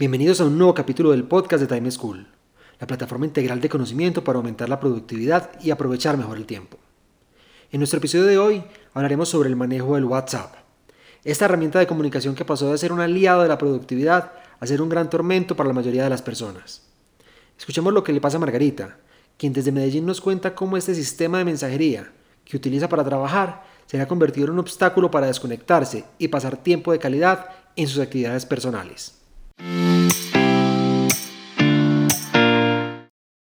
Bienvenidos a un nuevo capítulo del podcast de Time School, la plataforma integral de conocimiento para aumentar la productividad y aprovechar mejor el tiempo. En nuestro episodio de hoy hablaremos sobre el manejo del WhatsApp, esta herramienta de comunicación que pasó de ser un aliado de la productividad a ser un gran tormento para la mayoría de las personas. Escuchemos lo que le pasa a Margarita, quien desde Medellín nos cuenta cómo este sistema de mensajería que utiliza para trabajar se ha convertido en un obstáculo para desconectarse y pasar tiempo de calidad en sus actividades personales.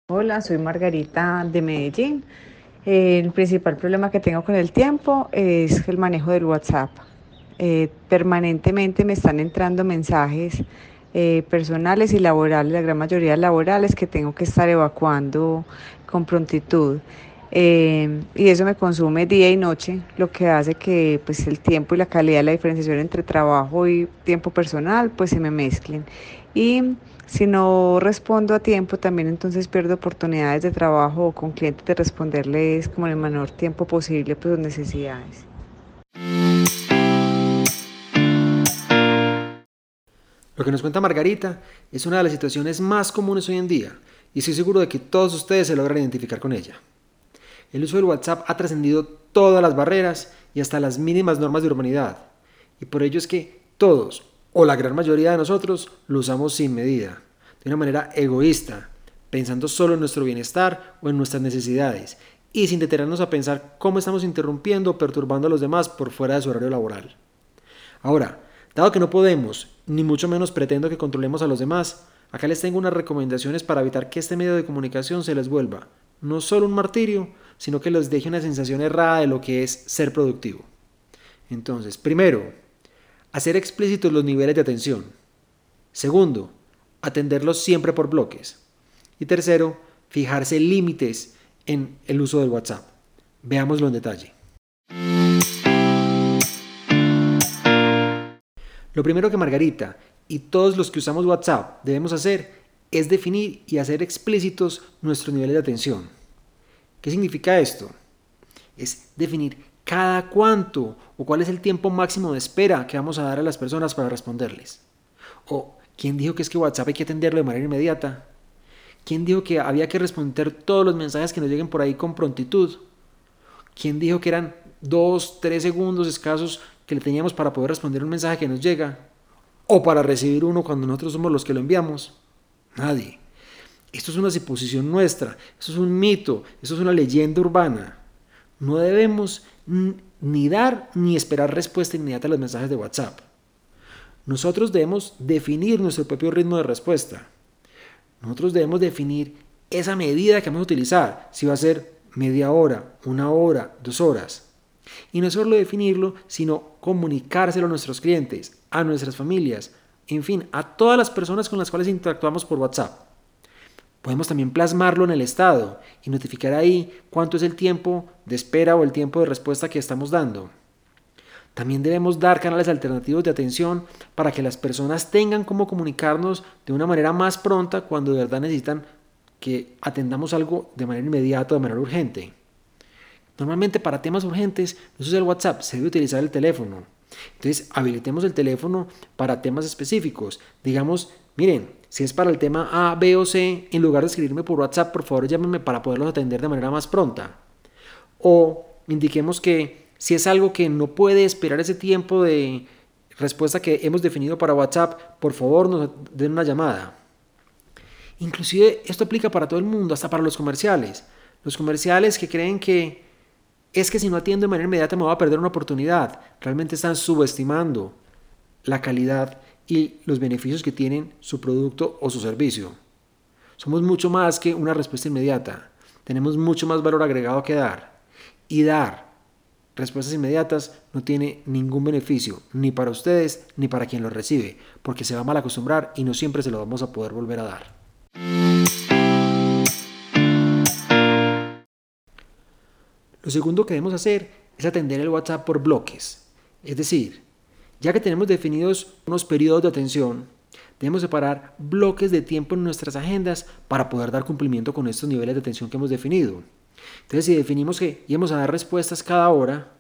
Hola, soy Margarita de Medellín. El principal problema que tengo con el tiempo es el manejo del WhatsApp. Eh, permanentemente me están entrando mensajes eh, personales y laborales, la gran mayoría laborales, que tengo que estar evacuando con prontitud. Eh, y eso me consume día y noche, lo que hace que pues, el tiempo y la calidad, la diferenciación entre trabajo y tiempo personal, pues se me mezclen. Y si no respondo a tiempo, también entonces pierdo oportunidades de trabajo con clientes de responderles como en el menor tiempo posible pues, sus necesidades. Lo que nos cuenta Margarita es una de las situaciones más comunes hoy en día y estoy seguro de que todos ustedes se logran identificar con ella. El uso del WhatsApp ha trascendido todas las barreras y hasta las mínimas normas de urbanidad. Y por ello es que todos, o la gran mayoría de nosotros, lo usamos sin medida, de una manera egoísta, pensando solo en nuestro bienestar o en nuestras necesidades, y sin detenernos a pensar cómo estamos interrumpiendo o perturbando a los demás por fuera de su horario laboral. Ahora, dado que no podemos, ni mucho menos pretendo que controlemos a los demás, acá les tengo unas recomendaciones para evitar que este medio de comunicación se les vuelva no solo un martirio, sino que les deje una sensación errada de lo que es ser productivo. Entonces, primero, hacer explícitos los niveles de atención. Segundo, atenderlos siempre por bloques. Y tercero, fijarse límites en el uso del WhatsApp. Veámoslo en detalle. Lo primero que Margarita y todos los que usamos WhatsApp debemos hacer es definir y hacer explícitos nuestros niveles de atención. ¿Qué significa esto? Es definir cada cuánto o cuál es el tiempo máximo de espera que vamos a dar a las personas para responderles. O quién dijo que es que WhatsApp hay que atenderlo de manera inmediata. ¿Quién dijo que había que responder todos los mensajes que nos lleguen por ahí con prontitud? ¿Quién dijo que eran dos, tres segundos escasos que le teníamos para poder responder un mensaje que nos llega? ¿O para recibir uno cuando nosotros somos los que lo enviamos? Nadie. Esto es una suposición nuestra, esto es un mito, esto es una leyenda urbana. No debemos ni dar ni esperar respuesta inmediata a los mensajes de WhatsApp. Nosotros debemos definir nuestro propio ritmo de respuesta. Nosotros debemos definir esa medida que vamos a utilizar, si va a ser media hora, una hora, dos horas. Y no solo definirlo, sino comunicárselo a nuestros clientes, a nuestras familias, en fin, a todas las personas con las cuales interactuamos por WhatsApp. Podemos también plasmarlo en el estado y notificar ahí cuánto es el tiempo de espera o el tiempo de respuesta que estamos dando. También debemos dar canales alternativos de atención para que las personas tengan cómo comunicarnos de una manera más pronta cuando de verdad necesitan que atendamos algo de manera inmediata o de manera urgente. Normalmente para temas urgentes no se el WhatsApp, se debe utilizar el teléfono. Entonces, habilitemos el teléfono para temas específicos. Digamos, miren, si es para el tema A, B o C, en lugar de escribirme por WhatsApp, por favor llámenme para poderlos atender de manera más pronta. O indiquemos que si es algo que no puede esperar ese tiempo de respuesta que hemos definido para WhatsApp, por favor nos den una llamada. Inclusive esto aplica para todo el mundo, hasta para los comerciales. Los comerciales que creen que es que si no atiendo de manera inmediata me voy a perder una oportunidad. Realmente están subestimando la calidad y los beneficios que tienen su producto o su servicio. Somos mucho más que una respuesta inmediata. Tenemos mucho más valor agregado que dar. Y dar respuestas inmediatas no tiene ningún beneficio, ni para ustedes ni para quien lo recibe, porque se va a mal acostumbrar y no siempre se lo vamos a poder volver a dar. Lo segundo que debemos hacer es atender el WhatsApp por bloques. Es decir, ya que tenemos definidos unos periodos de atención, debemos separar bloques de tiempo en nuestras agendas para poder dar cumplimiento con estos niveles de atención que hemos definido. Entonces, si definimos que íbamos a dar respuestas cada hora,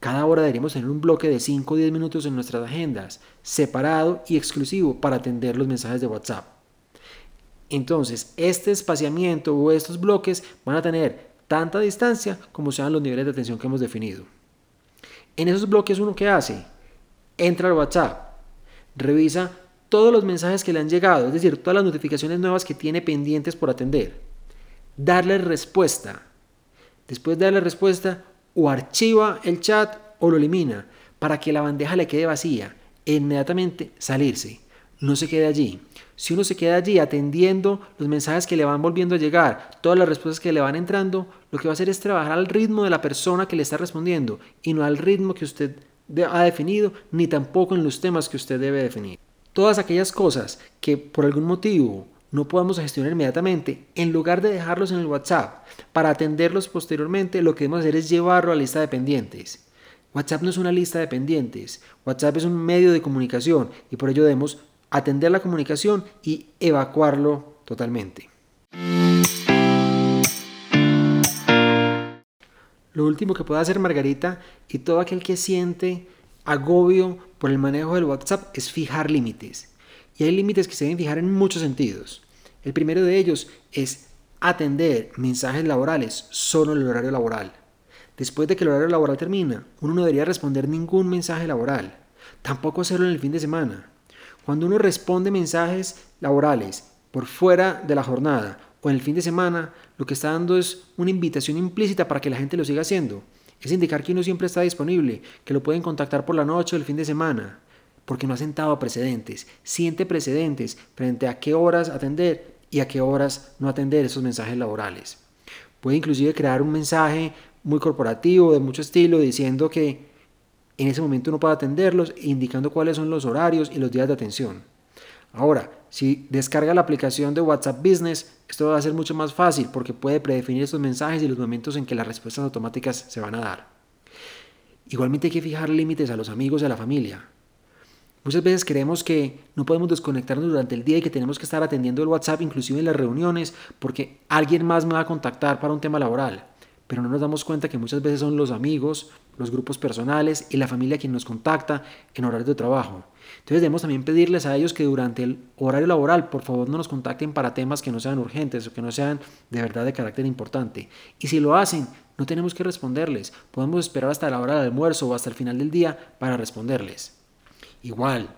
cada hora deberíamos tener un bloque de 5 o 10 minutos en nuestras agendas, separado y exclusivo para atender los mensajes de WhatsApp. Entonces, este espaciamiento o estos bloques van a tener tanta distancia como sean los niveles de atención que hemos definido. En esos bloques uno que hace, entra al WhatsApp, revisa todos los mensajes que le han llegado, es decir, todas las notificaciones nuevas que tiene pendientes por atender, darle respuesta. Después de darle respuesta, o archiva el chat o lo elimina para que la bandeja le quede vacía e inmediatamente salirse. No se quede allí. Si uno se queda allí atendiendo los mensajes que le van volviendo a llegar, todas las respuestas que le van entrando, lo que va a hacer es trabajar al ritmo de la persona que le está respondiendo y no al ritmo que usted ha definido, ni tampoco en los temas que usted debe definir. Todas aquellas cosas que por algún motivo no podamos gestionar inmediatamente, en lugar de dejarlos en el WhatsApp para atenderlos posteriormente, lo que debemos hacer es llevarlo a la lista de pendientes. WhatsApp no es una lista de pendientes, WhatsApp es un medio de comunicación y por ello debemos atender la comunicación y evacuarlo totalmente. Lo último que puede hacer Margarita y todo aquel que siente agobio por el manejo del WhatsApp es fijar límites. Y hay límites que se deben fijar en muchos sentidos. El primero de ellos es atender mensajes laborales solo en el horario laboral. Después de que el horario laboral termina, uno no debería responder ningún mensaje laboral. Tampoco hacerlo en el fin de semana. Cuando uno responde mensajes laborales por fuera de la jornada o en el fin de semana, lo que está dando es una invitación implícita para que la gente lo siga haciendo. Es indicar que uno siempre está disponible, que lo pueden contactar por la noche o el fin de semana, porque no ha sentado precedentes. Siente precedentes frente a qué horas atender y a qué horas no atender esos mensajes laborales. Puede inclusive crear un mensaje muy corporativo, de mucho estilo, diciendo que en ese momento uno puede atenderlos, indicando cuáles son los horarios y los días de atención. Ahora, si descarga la aplicación de WhatsApp Business, esto va a ser mucho más fácil porque puede predefinir estos mensajes y los momentos en que las respuestas automáticas se van a dar. Igualmente hay que fijar límites a los amigos y a la familia. Muchas veces creemos que no podemos desconectarnos durante el día y que tenemos que estar atendiendo el WhatsApp inclusive en las reuniones porque alguien más me va a contactar para un tema laboral pero no nos damos cuenta que muchas veces son los amigos, los grupos personales y la familia quien nos contacta en horario de trabajo. Entonces debemos también pedirles a ellos que durante el horario laboral por favor no nos contacten para temas que no sean urgentes o que no sean de verdad de carácter importante. Y si lo hacen, no tenemos que responderles, podemos esperar hasta la hora del almuerzo o hasta el final del día para responderles. Igual,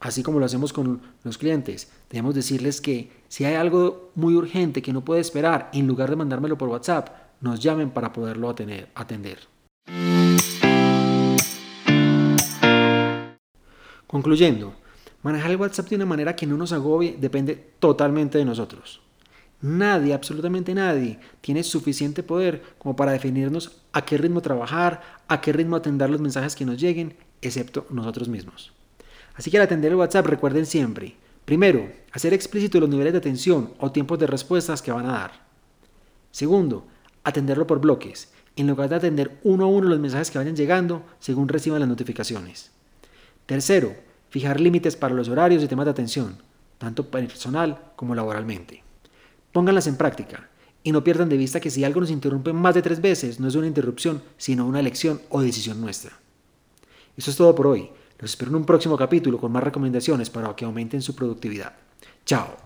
así como lo hacemos con los clientes, debemos decirles que si hay algo muy urgente que no puede esperar, en lugar de mandármelo por WhatsApp, nos llamen para poderlo atender. Concluyendo, manejar el WhatsApp de una manera que no nos agobie depende totalmente de nosotros. Nadie, absolutamente nadie, tiene suficiente poder como para definirnos a qué ritmo trabajar, a qué ritmo atender los mensajes que nos lleguen, excepto nosotros mismos. Así que al atender el WhatsApp recuerden siempre, primero, hacer explícito los niveles de atención o tiempos de respuestas que van a dar. Segundo, atenderlo por bloques, en lugar de atender uno a uno los mensajes que vayan llegando según reciban las notificaciones. Tercero, fijar límites para los horarios y temas de atención, tanto personal como laboralmente. Pónganlas en práctica y no pierdan de vista que si algo nos interrumpe más de tres veces no es una interrupción, sino una elección o decisión nuestra. Eso es todo por hoy. Los espero en un próximo capítulo con más recomendaciones para que aumenten su productividad. Chao.